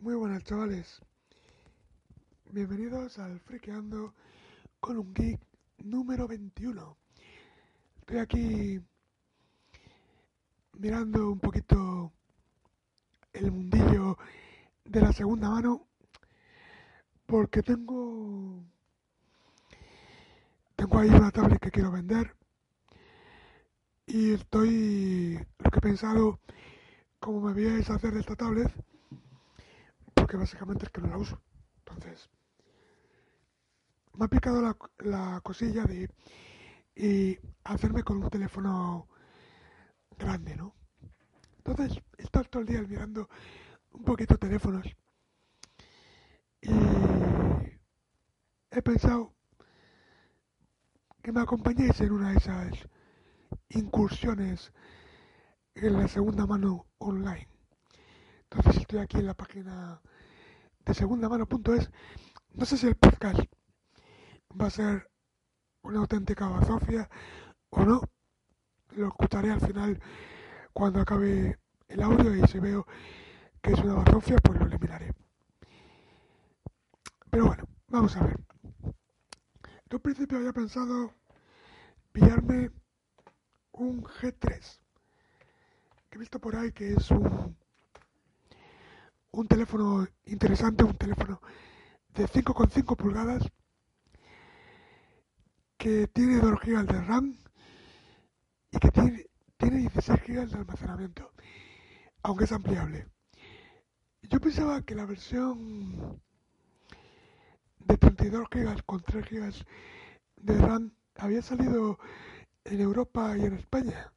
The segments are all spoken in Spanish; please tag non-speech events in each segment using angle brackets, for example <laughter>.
Muy buenas chavales, bienvenidos al Friqueando con un geek número 21. Estoy aquí mirando un poquito el mundillo de la segunda mano porque tengo tengo ahí una tablet que quiero vender y estoy lo que he pensado cómo me voy a deshacer de esta tablet porque básicamente es que no la uso. Entonces me ha picado la, la cosilla de hacerme con un teléfono grande no entonces estado todo el día mirando un poquito teléfonos. Y he pensado que me acompañéis en una de esas incursiones en la segunda mano online. Entonces estoy aquí en la página de segundamano.es. No sé si el podcast va a ser una auténtica bazofia o no. Lo escucharé al final cuando acabe el audio y si veo que es una bazofia, pues lo eliminaré. Pero bueno, vamos a ver. En un principio había pensado pillarme un G3. Que he visto por ahí que es un, un teléfono interesante, un teléfono de 5,5 pulgadas que tiene 2 GB de RAM y que tiene, tiene 16 GB de almacenamiento, aunque es ampliable. Yo pensaba que la versión de 32 GB con 3 GB de RAM había salido en Europa y en España,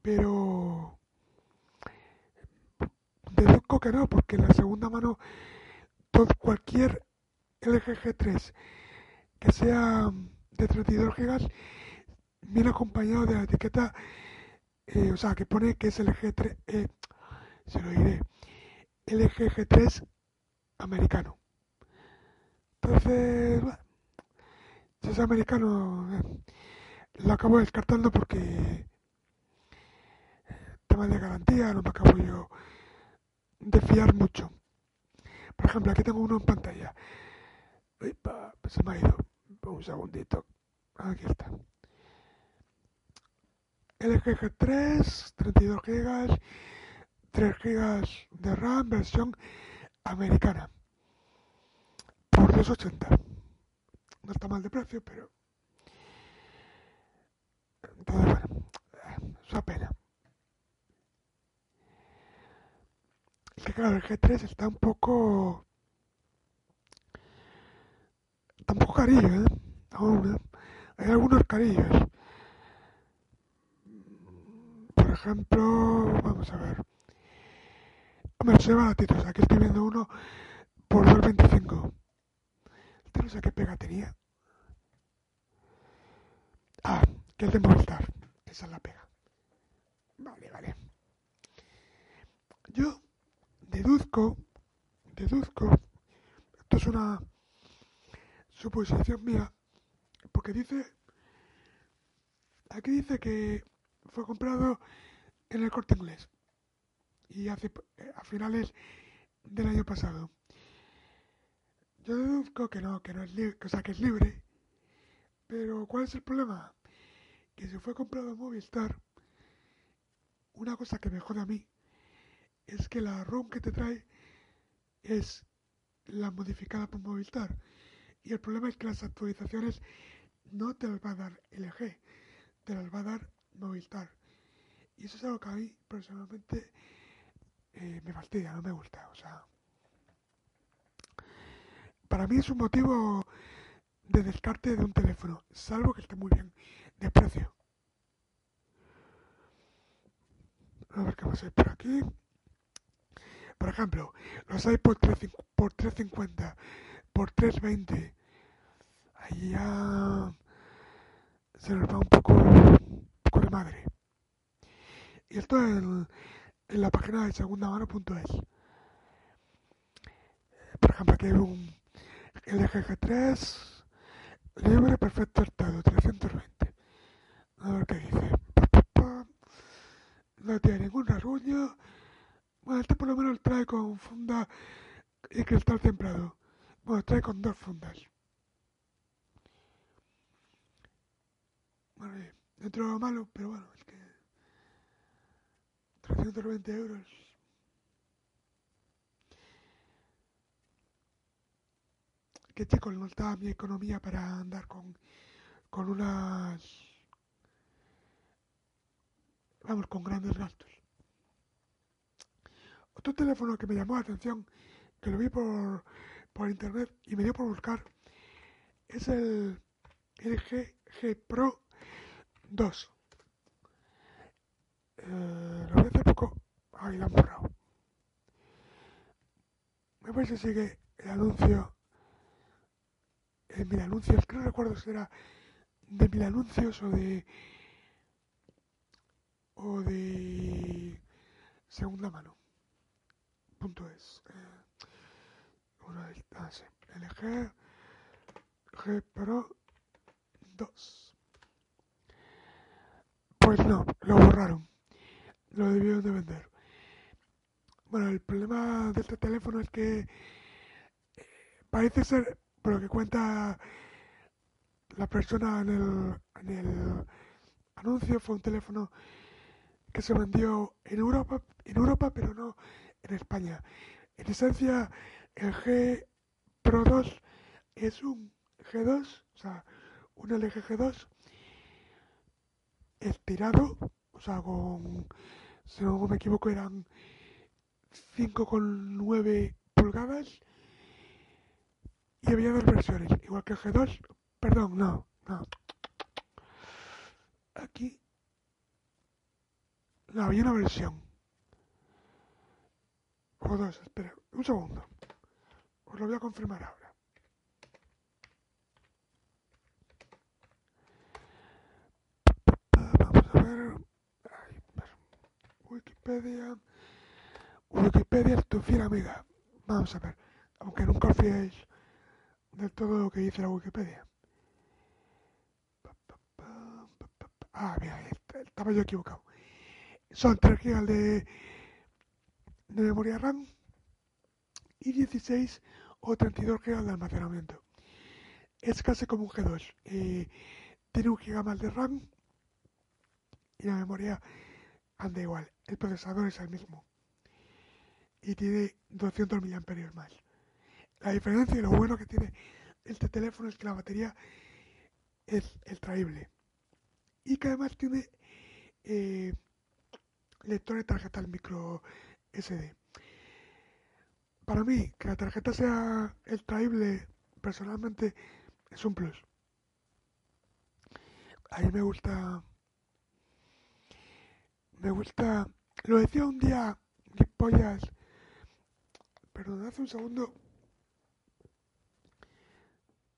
pero deduzco que no, porque la segunda mano todo, cualquier LG G3 que sea de 32 GB viene acompañado de la etiqueta, eh, o sea, que pone que es el G3, eh, se lo diré, LG G3 americano. Entonces, si es americano, eh, lo acabo descartando porque eh, tema de garantía no me acabo yo de fiar mucho. Por ejemplo, aquí tengo uno en pantalla. se me ha ido. Un segundito. Aquí está. LG G3, 32 GB, 3 GB de RAM, versión americana por 2,80. No está mal de precio, pero... Entonces, bueno, es una pena. Claro, el G3 está un poco... Está un poco carillo, ¿eh? Aún, ¿eh? Hay algunos carillos. Por ejemplo, vamos a ver. Hombre, soy baratitos. Aquí estoy viendo uno por 2.25 no sé qué pega tenía. Ah, que el de Movistar. Esa es la pega. Vale, vale. Yo deduzco, deduzco, esto es una suposición mía, porque dice, aquí dice que fue comprado en el corte inglés y hace a finales del año pasado. Yo deduzco que no, que no es libre, o sea, que es libre. Pero ¿cuál es el problema? Que si fue comprado en Movistar, una cosa que me jode a mí es que la ROM que te trae es la modificada por Movistar. Y el problema es que las actualizaciones no te las va a dar LG, te las va a dar Movistar. Y eso es algo que a mí personalmente eh, me fastidia, no me gusta. O sea, para mí es un motivo de descarte de un teléfono, salvo que esté muy bien de precio. A ver qué a ser por aquí. Por ejemplo, los hay por 350, por 320. Ahí ya se nos va un poco, un poco de madre. Y esto en, en la página de segundamano.es. Por ejemplo, aquí hay un LG G3 libre, perfecto estado, 320. A ver qué dice. No tiene ningún rasguño. Bueno, este por lo menos trae con funda y cristal templado. Bueno, trae con dos fundas. Bueno, dentro de lo malo, pero bueno, es que 320 euros. Que chicos, no está mi economía para andar con, con unas... Vamos, con grandes gastos. Otro teléfono que me llamó la atención, que lo vi por, por internet y me dio por buscar, es el LG G Pro 2. Eh, lo vi hace poco. Ahí lo han borrado. Me parece que sigue el anuncio. En mil anuncios, que no recuerdo si era de mil anuncios o de. o de. segunda mano. Es. Eh, una sí. LG G Pro 2. Pues no, lo borraron. Lo debieron de vender. Bueno, el problema de este teléfono es que eh, parece ser, por lo que cuenta la persona en el, en el anuncio, fue un teléfono que se vendió en Europa, en Europa, pero no en España. En esencia, el G Pro 2 es un G2, o sea, un LG G2 estirado, o sea, con, si no me equivoco, eran 5,9 pulgadas y había dos versiones, igual que el G2, perdón, no, no. Aquí no, había una versión. O dos, espera, un segundo. Os lo voy a confirmar ahora. Vamos a ver. Wikipedia. Wikipedia es tu fiel amiga. Vamos a ver. Aunque nunca os fiéis de todo lo que dice la Wikipedia. Ah, mira, estaba yo equivocado. Son 3 GB de, de memoria RAM y 16 o 32 GB de almacenamiento. Es casi como un G2. Eh, tiene un GB de RAM y la memoria anda igual. El procesador es el mismo. Y tiene 200 mAh más. La diferencia y lo bueno que tiene este teléfono es que la batería es extraíble. Y que además tiene eh, lector de tarjeta micro SD. Para mí, que la tarjeta sea extraíble, personalmente, es un plus. A mí me gusta. Me gusta. Lo decía un día, pollas. Perdón, hace un segundo.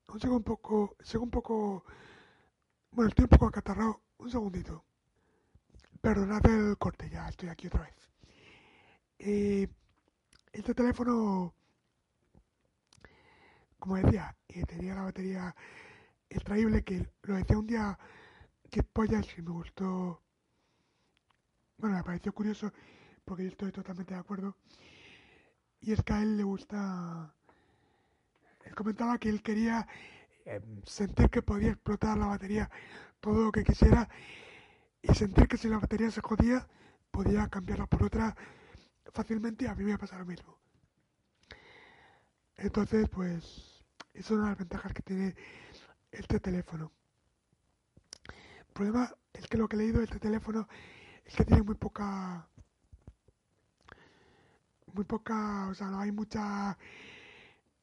Un segundo un poco. Sigo un poco. Bueno, estoy un poco acatarrado. Un segundito. Perdonad el corte, ya estoy aquí otra vez. Eh, este teléfono, como decía, eh, tenía la batería extraíble que lo decía un día que pollas y me gustó. Bueno, me pareció curioso porque yo estoy totalmente de acuerdo. Y es que a él le gusta. Él comentaba que él quería eh, sentir que podía explotar la batería todo lo que quisiera y sentir que si la batería se jodía podía cambiarla por otra fácilmente a mí me pasa lo mismo. Entonces, pues, es una de las ventajas que tiene este teléfono. El problema es que lo que he leído de este teléfono es que tiene muy poca... Muy poca, o sea, no hay mucha...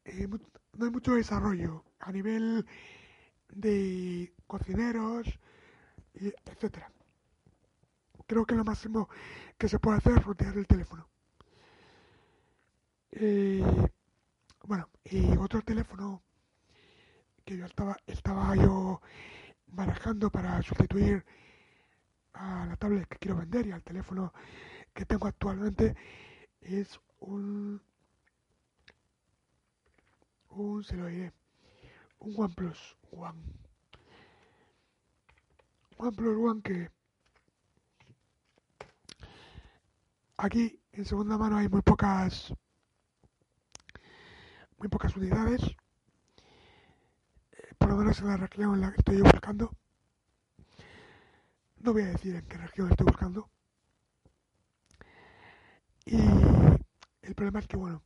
Eh, no hay mucho desarrollo a nivel de cocineros, etcétera. Creo que lo máximo que se puede hacer es rotear el teléfono. Eh, bueno, y otro teléfono que yo estaba, yo barajando para sustituir a la tablet que quiero vender y al teléfono que tengo actualmente es un un se lo diré un OnePlus One. OnePlus One que aquí en segunda mano hay muy pocas muy pocas unidades eh, por lo menos en la región en la que estoy buscando no voy a decir en qué región estoy buscando. Y el problema es que, bueno,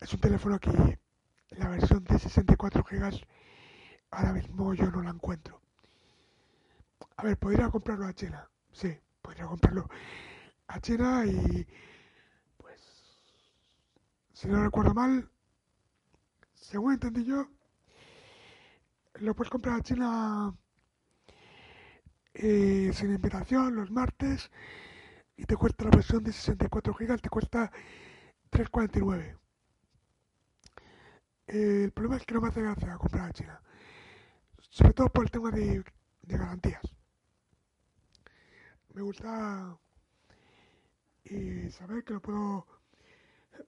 es un teléfono que la versión de 64 GB ahora mismo yo no la encuentro. A ver, podría comprarlo a China. Sí, podría comprarlo a China y pues si no recuerdo mal, según entendí yo, lo puedes comprar a China eh, sin invitación los martes y te cuesta la versión de 64 GB, te cuesta 3,49. el problema es que no me hace gracia comprar a China, sobre todo por el tema de, garantías. Me gusta y saber que lo puedo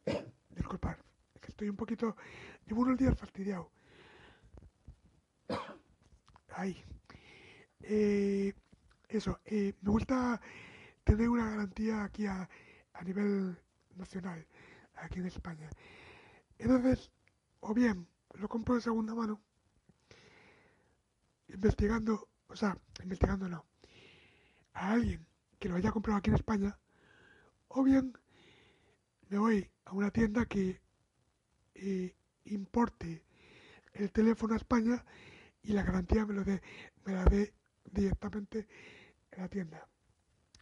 <coughs> disculpar, que estoy un poquito, llevo unos días fastidiado. <coughs> Ahí. Eh, eso, eh, me gusta tener una garantía aquí a, nivel nacional, aquí en España. Entonces, o bien lo compro de segunda mano, investigando, o sea, investigando no, a alguien que lo haya comprado aquí en España, o bien me voy a una tienda que eh, importe el teléfono a España y la garantía me lo dé, me la dé directamente en la tienda.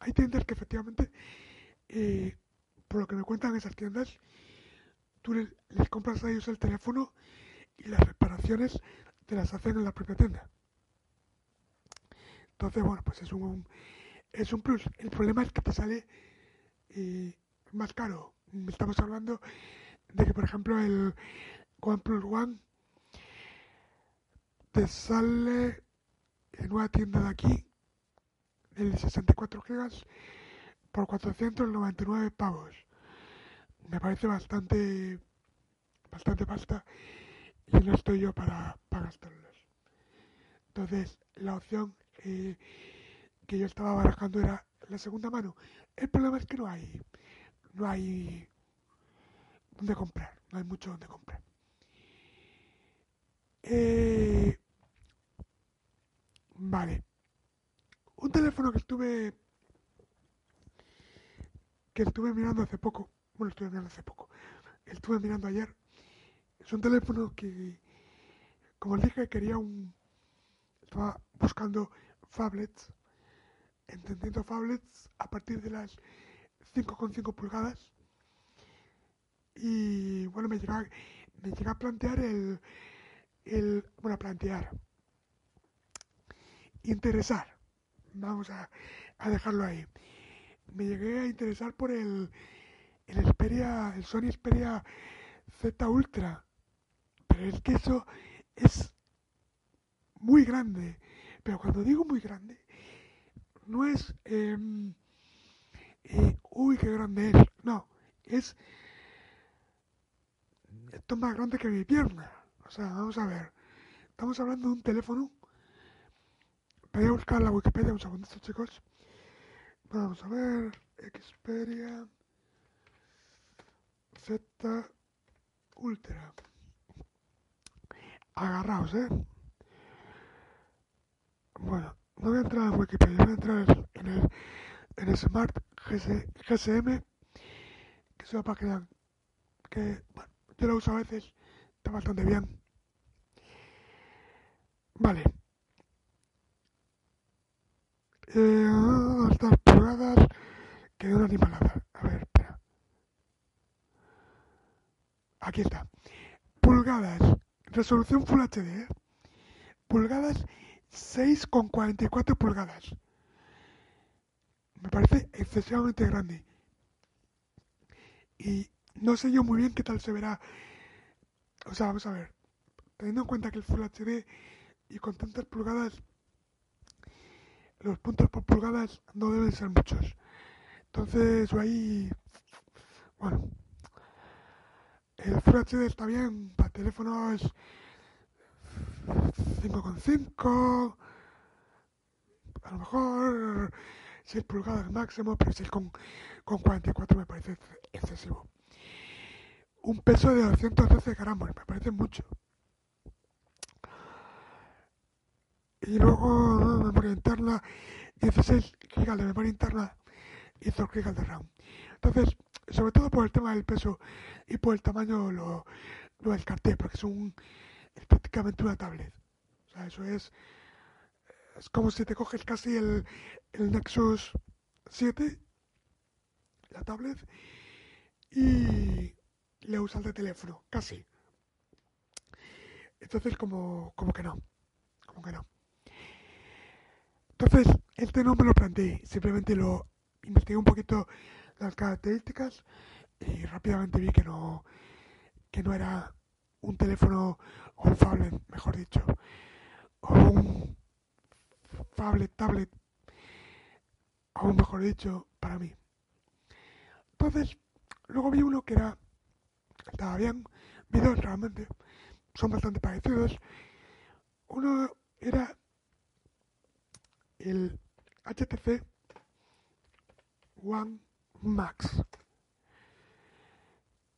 Hay tiendas que efectivamente, eh, por lo que me cuentan esas tiendas, tú les, compras a ellos el teléfono y las reparaciones te las hacen en la propia tienda. Entonces, bueno, pues es un, es un plus. El problema es que te sale eh, más caro. Estamos hablando de que, por ejemplo, el OnePlus One te sale en una tienda de aquí, el 64 GB, por 499 pavos. Me parece bastante, bastante pasta y no estoy yo para, para gastarlos. Entonces, la opción eh, que yo estaba barajando era la segunda mano. El problema es que no hay, no hay donde comprar, no hay mucho donde comprar. Eh, Vale. Un teléfono que estuve que estuve mirando hace poco, bueno, estuve mirando hace poco, estuve mirando ayer, es un teléfono que, como dije, quería un, estaba buscando phablets, entendiendo phablets a partir de las 5,5 pulgadas, y bueno, me llega, me llega a plantear el, el, bueno, a plantear, interesar. Vamos a, dejarlo ahí. Me llegué a interesar por el, el Xperia, el Sony Xperia Z Ultra. Pero es que eso es muy grande. Pero cuando digo muy grande, no es, em, eh, uy, qué grande es. No, es, esto es más grande que mi pierna. Vamos a ver. Estamos hablando de un teléfono Voy a buscar la Wikipedia un segundito, chicos. Vamos a ver. Xperia Z Ultra. Agarraos, ¿eh? Bueno, no voy a entrar en Wikipedia, voy a entrar en el, en el Smart GSM, que es una página que, bueno, yo la uso a veces, está bastante bien. Vale. Eh, estas pulgadas que una animalada. A ver, espera. Aquí está. Pulgadas. Resolución Full HD. ¿eh? Pulgadas 6,44 pulgadas. Me parece excesivamente grande. Y no sé yo muy bien qué tal se verá. O sea, vamos a ver. Teniendo en cuenta que el Full HD y con tantas pulgadas, los puntos por pulgadas no deben ser muchos. Entonces, ahí, bueno, el Full HD está bien para teléfonos 5,5, a lo mejor 6 pulgadas máximo, pero 6 con, con 44 me parece excesivo. Un peso de 212 gramos, me parece mucho. Y luego memoria interna, 16 GB de memoria interna y 2 GB de RAM. Entonces, sobre todo por el tema del peso y por el tamaño lo, lo descarté, porque es, un, prácticamente una tablet. O sea, eso es, es como si te coges casi el, el Nexus 7, la tablet, y le usas de teléfono, casi. Entonces, como, como que no, como que no. Entonces, este no me lo planteé, simplemente lo investigué un poquito las características y rápidamente vi que no, que no era un teléfono o un tablet, mejor dicho, o un tablet, tablet, aún mejor dicho, para mí. Entonces, luego vi uno que era, estaba bien, vi dos realmente, son bastante parecidos. Uno era el HTC One Max.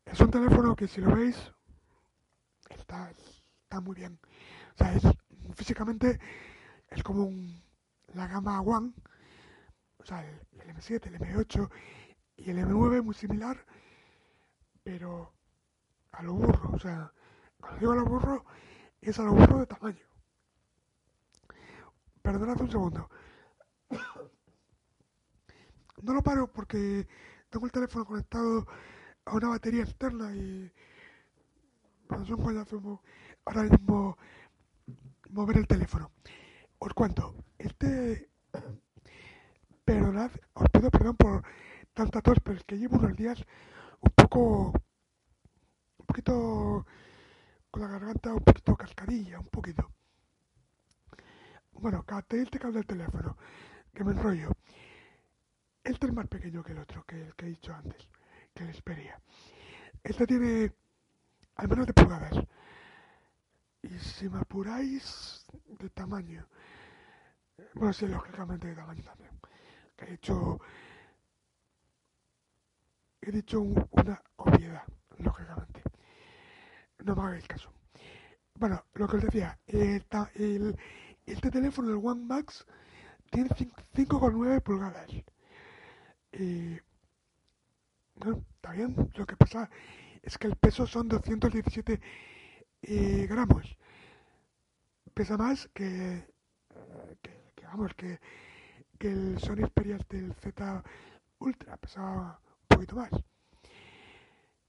Es un teléfono que si lo veis está, está muy bien. O sea, es, físicamente es como un, la gama One, o sea, el, el M7, el M8 y el M9 muy similar, pero a lo burro. O sea, cuando digo a lo burro, es a lo burro de tamaño. Perdonad un segundo. No lo paro porque tengo el teléfono conectado a una batería externa y bueno, es un coñazo ahora mismo mover el teléfono. Os cuento, este perdonad, os pido perdón por tanta tos, pero es que llevo unos días un poco un poquito con la garganta un poquito cascarilla, un poquito. Bueno, características del teléfono, que me enrollo. Este es más pequeño que el otro, que el que he dicho antes, que el Xperia. Este tiene al menos de pulgadas. Y si me apuráis de tamaño, bueno, sí, lógicamente de tamaño también. Que he dicho, he dicho un- una obviedad, lógicamente. No me hagáis caso. Bueno, lo que os decía, el, el- este teléfono, el One Max, tiene cin- 5,9 pulgadas. Y, bueno, está bien. Lo que pasa es que el peso son 217 eh, gramos. Pesa más que, eh, que, vamos, que, que el Sony Xperia del Z Ultra. Pesaba un poquito más.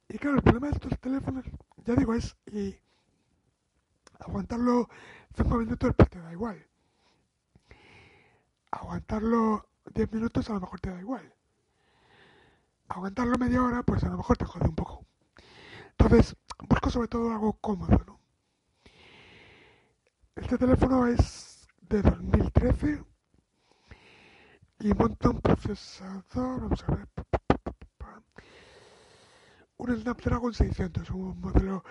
Y claro, el problema de estos teléfonos, ya digo, es y aguantarlo 5 minutos pues te da igual. Aguantarlo 10 minutos a lo mejor te da igual. Aguantarlo media hora pues a lo mejor te jode un poco. Entonces, busco sobre todo algo cómodo, ¿no? Este teléfono es de 2013 y monta un procesador, vamos a ver, un Snapdragon 600, un modelo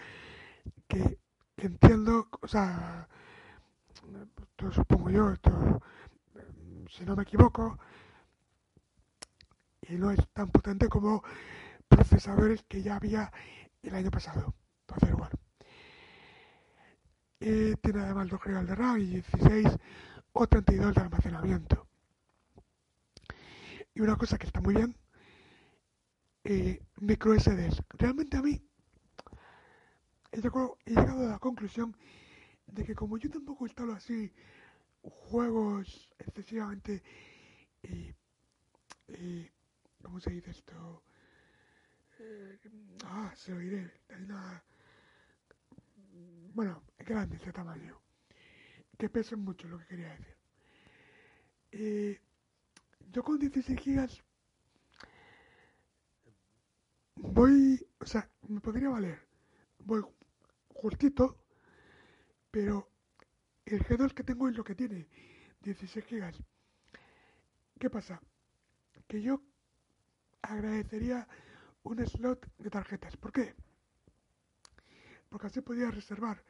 que entiendo, o sea, esto supongo yo, esto, si no me equivoco, y no es tan potente como procesadores que ya había el año pasado. Entonces, bueno. Eh, tiene además 2 GB de RAM y 16 o 32 de almacenamiento. Y una cosa que está muy bien, eh, micro SDs. Realmente a mí he llegado, a la conclusión de que como yo tampoco instalo así juegos excesivamente y, y ¿cómo se dice esto? Eh, ah, se lo diré. Hay una, bueno, grandes de tamaño, que pesan mucho, lo que quería decir. Eh, yo con 16 gigas voy, o sea, me podría valer. Voy justito, pero el G2 que tengo es lo que tiene, 16 gigas. ¿Qué pasa? Que yo agradecería un slot de tarjetas. ¿Por qué? Porque así podría reservar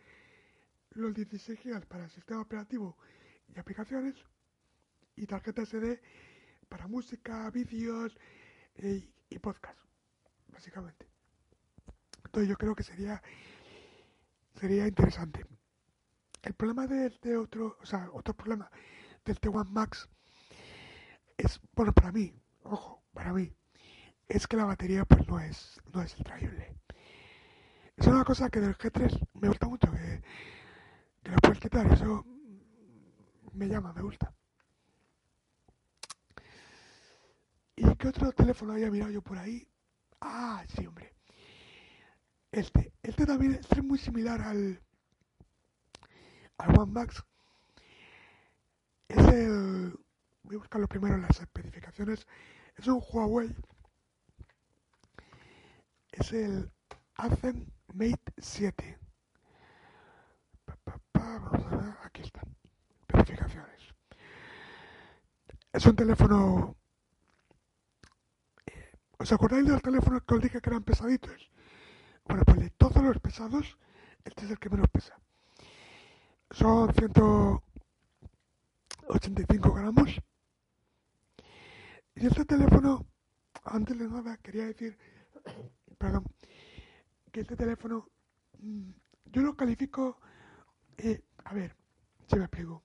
los 16 GB para el sistema operativo y aplicaciones y tarjeta SD para música, vídeos eh, y podcast, básicamente. Entonces yo creo que sería sería interesante. El problema de este otro, o sea, otro problema del T1 Max es, bueno, para mí, ojo, para mí, es que la batería pues no es, no es increíble. Es una cosa que del G3 me gusta mucho, que, que lo puedes quitar, eso me llama, me gusta. ¿Y qué otro teléfono había mirado yo por ahí? Ah, sí, hombre. Este, este también es muy similar al, al One Max. Es el, voy a buscarlo primero en las especificaciones. Es un Huawei. Es el Azen Mate 7. vamos a ver, aquí está. Especificaciones. Es un teléfono. Eh, ¿Os acordáis de los teléfonos que os dije que eran pesaditos? Bueno, pues de todos los pesados, este es el que menos pesa. Son 185 gramos. Y este teléfono, antes de nada, quería decir, <coughs> perdón, que este teléfono, mm, yo lo califico, eh, a ver, si me explico,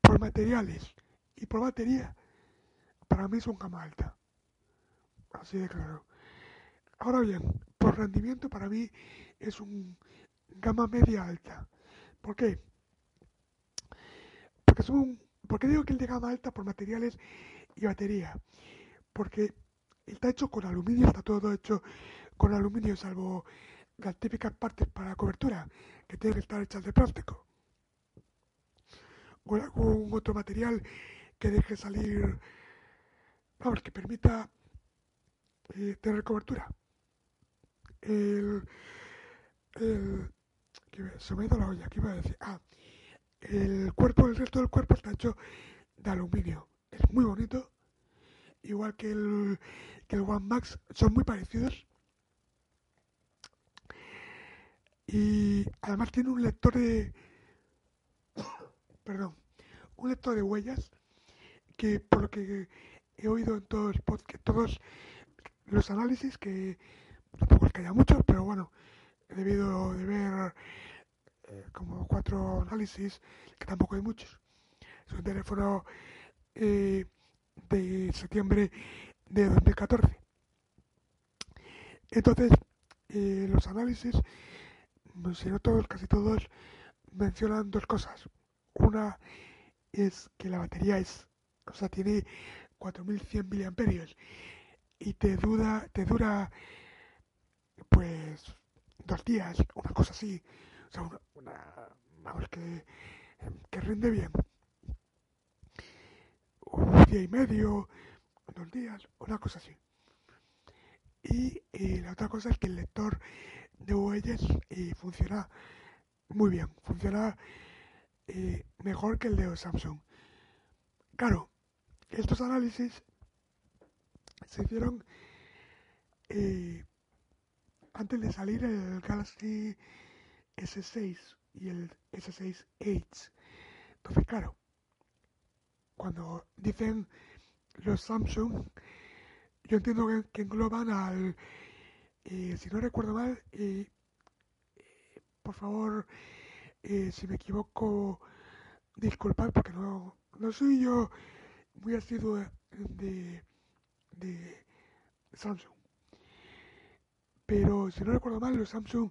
por materiales y por batería, para mí es un gama alta. Así de claro. Ahora bien, por rendimiento para mí es un gama media alta. ¿Por qué? Porque es un, ¿por qué digo que es de gama alta por materiales y batería? Porque está hecho con aluminio, está todo hecho con aluminio, salvo las típicas partes para la cobertura, que tienen que estar hechas de plástico. O algún otro material que deje salir, vamos, que permita eh, tener cobertura el, el se me ha ido la olla, ¿qué iba a decir? Ah, el cuerpo, el resto del cuerpo está hecho de aluminio. Es muy bonito, igual que el, que el One Max, son muy parecidos. Y además tiene un lector de... <coughs> Perdón, un lector de huellas que por lo que he oído en todos, todos los análisis que tampoco es que haya muchos, pero bueno, he debido de ver eh, como cuatro análisis, que tampoco hay muchos. Es un teléfono eh, de septiembre de 2014. Entonces, eh, los análisis, si no todos, casi todos, mencionan dos cosas. Una es que la batería es, o sea, tiene 4100 miliamperios y te, duda, te dura pues dos días, una cosa así, o sea, una, una vamos, que, que rinde bien. Un día y medio, dos días, una cosa así. Y, la otra cosa es que el lector de huellas eh, funciona muy bien, funciona eh, mejor que el de Samsung. Claro, estos análisis se hicieron eh, antes de salir el Galaxy S6 y el S6 Edge. Entonces, claro, cuando dicen los Samsung, yo entiendo que, engloban al, eh, si no recuerdo mal, eh, eh, por favor, si me equivoco, disculpad porque no, no soy yo muy asiduo de, de Samsung. Pero si no recuerdo mal, los Samsung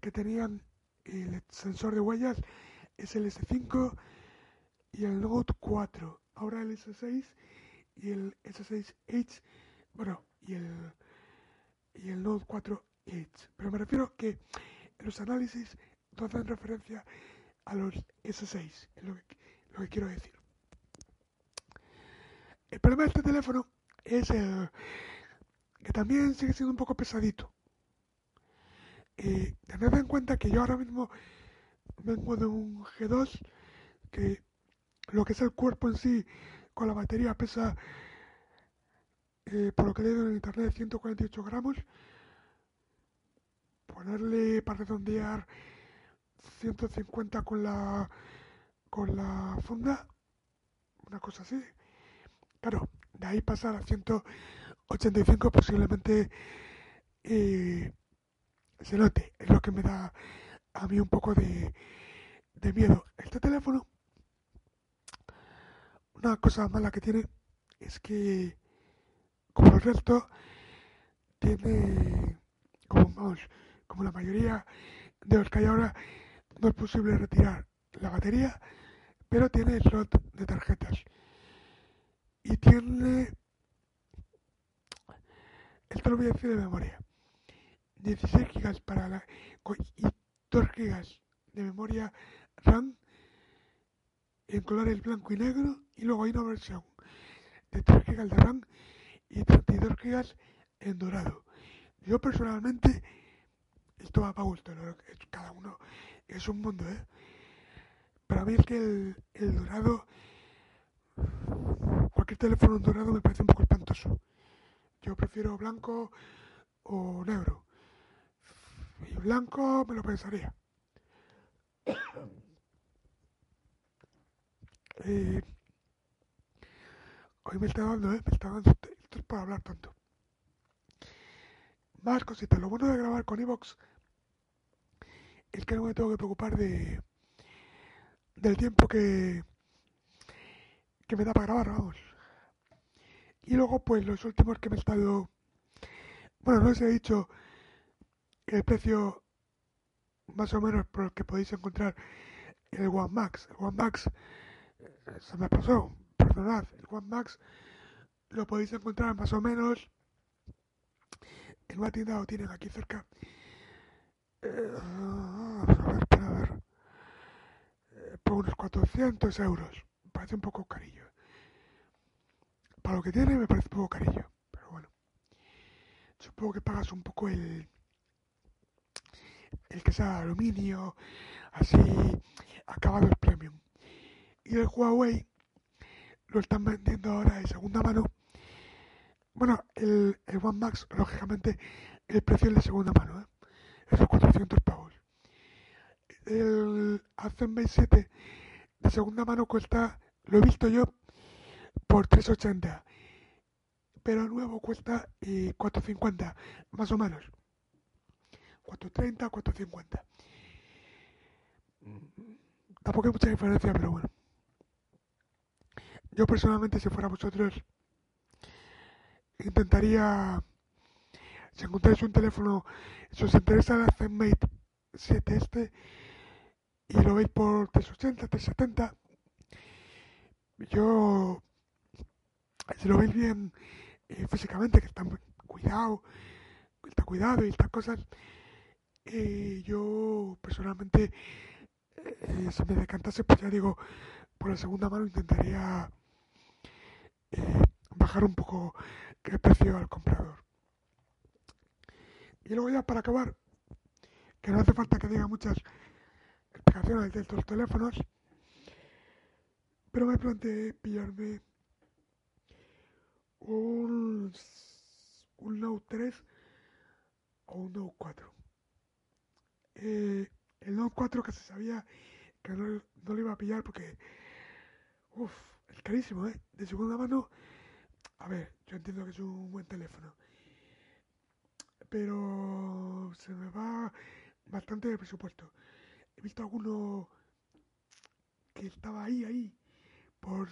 que tenían el sensor de huellas es el S5 y el Note 4. Ahora el S6 y el S6 Edge, bueno, y el, y el Note 4 Edge. Pero me refiero que los análisis no hacen referencia a los S6, es lo que, lo que quiero decir. El problema de este teléfono es el que también sigue siendo un poco pesadito. Eh, tened en cuenta que yo ahora mismo vengo de un G2 que lo que es el cuerpo en sí con la batería pesa, eh, por lo que he leído en internet, 148 gramos. Ponerle para redondear 150 con la con la funda, una cosa así. Claro, de ahí pasar a 185 posiblemente eh, se note. Es lo que me da a mí un poco de, de miedo. Este teléfono, una cosa mala que tiene es que, como el resto, tiene, como, vamos, como la mayoría de los que hay ahora, no es posible retirar la batería, pero tiene slot de tarjetas. Y tiene, esto lo voy a decir de memoria, 16 GB para la, y 2 GB de memoria RAM en colores blanco y negro y luego hay una versión de 3 GB de RAM y 32 GB en dorado. Yo personalmente, esto va para gusto, cada uno es un mundo, ¿eh? Para mí es que el, el dorado, cualquier teléfono dorado me parece un poco espantoso. Yo prefiero blanco o negro. Y blanco me lo pensaría. <coughs> Hoy me está dando, ¿eh? Me está dando esto es para hablar tanto. Más cositas. Lo bueno de grabar con Evox es que no me tengo que preocupar de del tiempo que que me da para grabar, vamos. Y luego, pues los últimos que me he estado. Bueno, no os he dicho el precio más o menos por el que podéis encontrar el One Max. El One Max eh, se me pasó, perdonad. El One Max lo podéis encontrar más o menos en una tienda lo tienen aquí cerca. Eh. Eh, por unos 400 euros. Parece un poco carillo. Para lo que tiene me parece poco carillo. Pero bueno. Supongo que pagas un poco el el que sea aluminio, así acabados premium. Y el Huawei lo están vendiendo ahora de segunda mano. Bueno, el, el One Max, lógicamente, el precio es de segunda mano, ¿eh? esos 400 pavos. El Zenfone 7 de segunda mano cuesta, lo he visto yo, por 380. Pero nuevo cuesta eh, 450, más o menos. 430, 450. Tampoco hay mucha diferencia, pero bueno. Yo personalmente, si fuera vosotros, intentaría, si encontráis un teléfono, si os interesa la ZenMate 7 este, y lo veis por 380, 370, yo, si lo veis bien eh, físicamente, que está cuidado, está cuidado y estas cosas, eh, yo personalmente, eh, si me decantase, pues ya digo, por la segunda mano intentaría eh, bajar un poco el precio al comprador. Y luego ya para acabar, que no hace falta que diga muchas explicaciones de estos teléfonos, pero me planteé pillarme un, un Note 3 o un Note 4 eh, el Note 4 que se sabía que no, no, lo iba a pillar porque, uff, es carísimo, ¿eh? De segunda mano, a ver, yo entiendo que es un buen teléfono, pero se me va bastante de presupuesto. He visto alguno que estaba ahí, ahí, por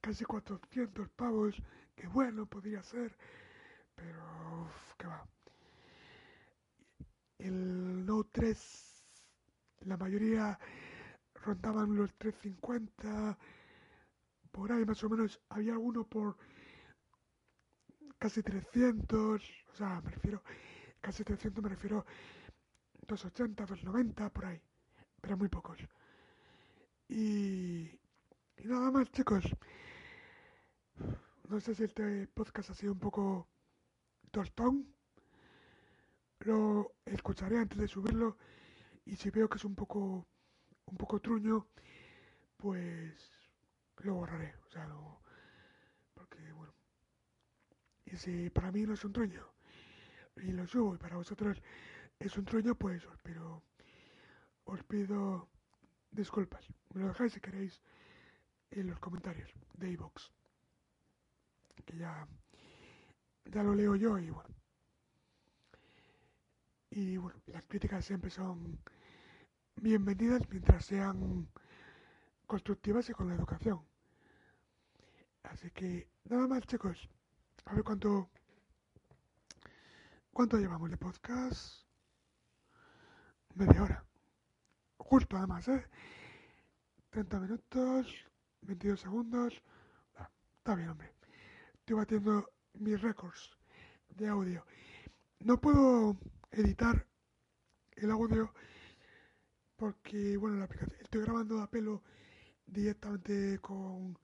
casi 400 pavos, que bueno, podría ser, pero, uff, que va. El Note 3, la mayoría rondaban los 350, por ahí más o menos. Había alguno por casi 300, o sea, me refiero, casi 300 me refiero 280, 290, por ahí, pero muy pocos. Y, y nada más, chicos. No sé si este podcast ha sido un poco tostón lo escucharé antes de subirlo y si veo que es un poco un poco truño, pues lo borraré. O sea, no, porque bueno. Y si para mí no es un truño y lo subo y para vosotros es un truño, pues os pido, os pido disculpas. Me lo dejáis si queréis en los comentarios de iVoox. Que ya, ya lo leo yo y bueno. Y bueno, las críticas siempre son bienvenidas mientras sean constructivas y con la educación. Así que nada más chicos. A ver cuánto cuánto llevamos de podcast. Media hora. Justo además, ¿eh? 30 minutos, 22 segundos. Ah, está bien, hombre. Estoy batiendo mis récords de audio. No puedo editar el audio porque, bueno, la aplicación, estoy grabando a pelo directamente con,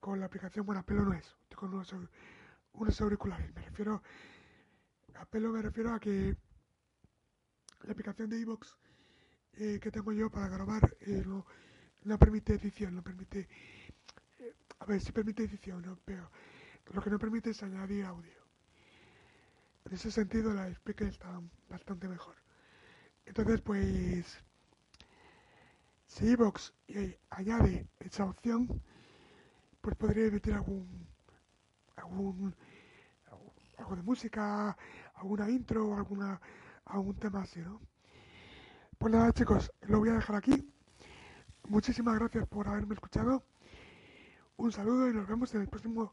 con la aplicación, bueno, a pelo no es, estoy con unos, auriculares, me refiero, a pelo me refiero a que la aplicación de iVoox eh, que tengo yo para grabar eh, no, no, permite edición, no permite, eh, a ver, si permite edición, ¿no? pero lo que no permite es añadir audio. En ese sentido la Speaker está bastante mejor. Entonces, pues, si Evox eh, añade esa opción, pues podría emitir algún, algún, algo de música, alguna intro alguna, algún tema así, ¿no? Pues nada, chicos, lo voy a dejar aquí. Muchísimas gracias por haberme escuchado. Un saludo y nos vemos en el próximo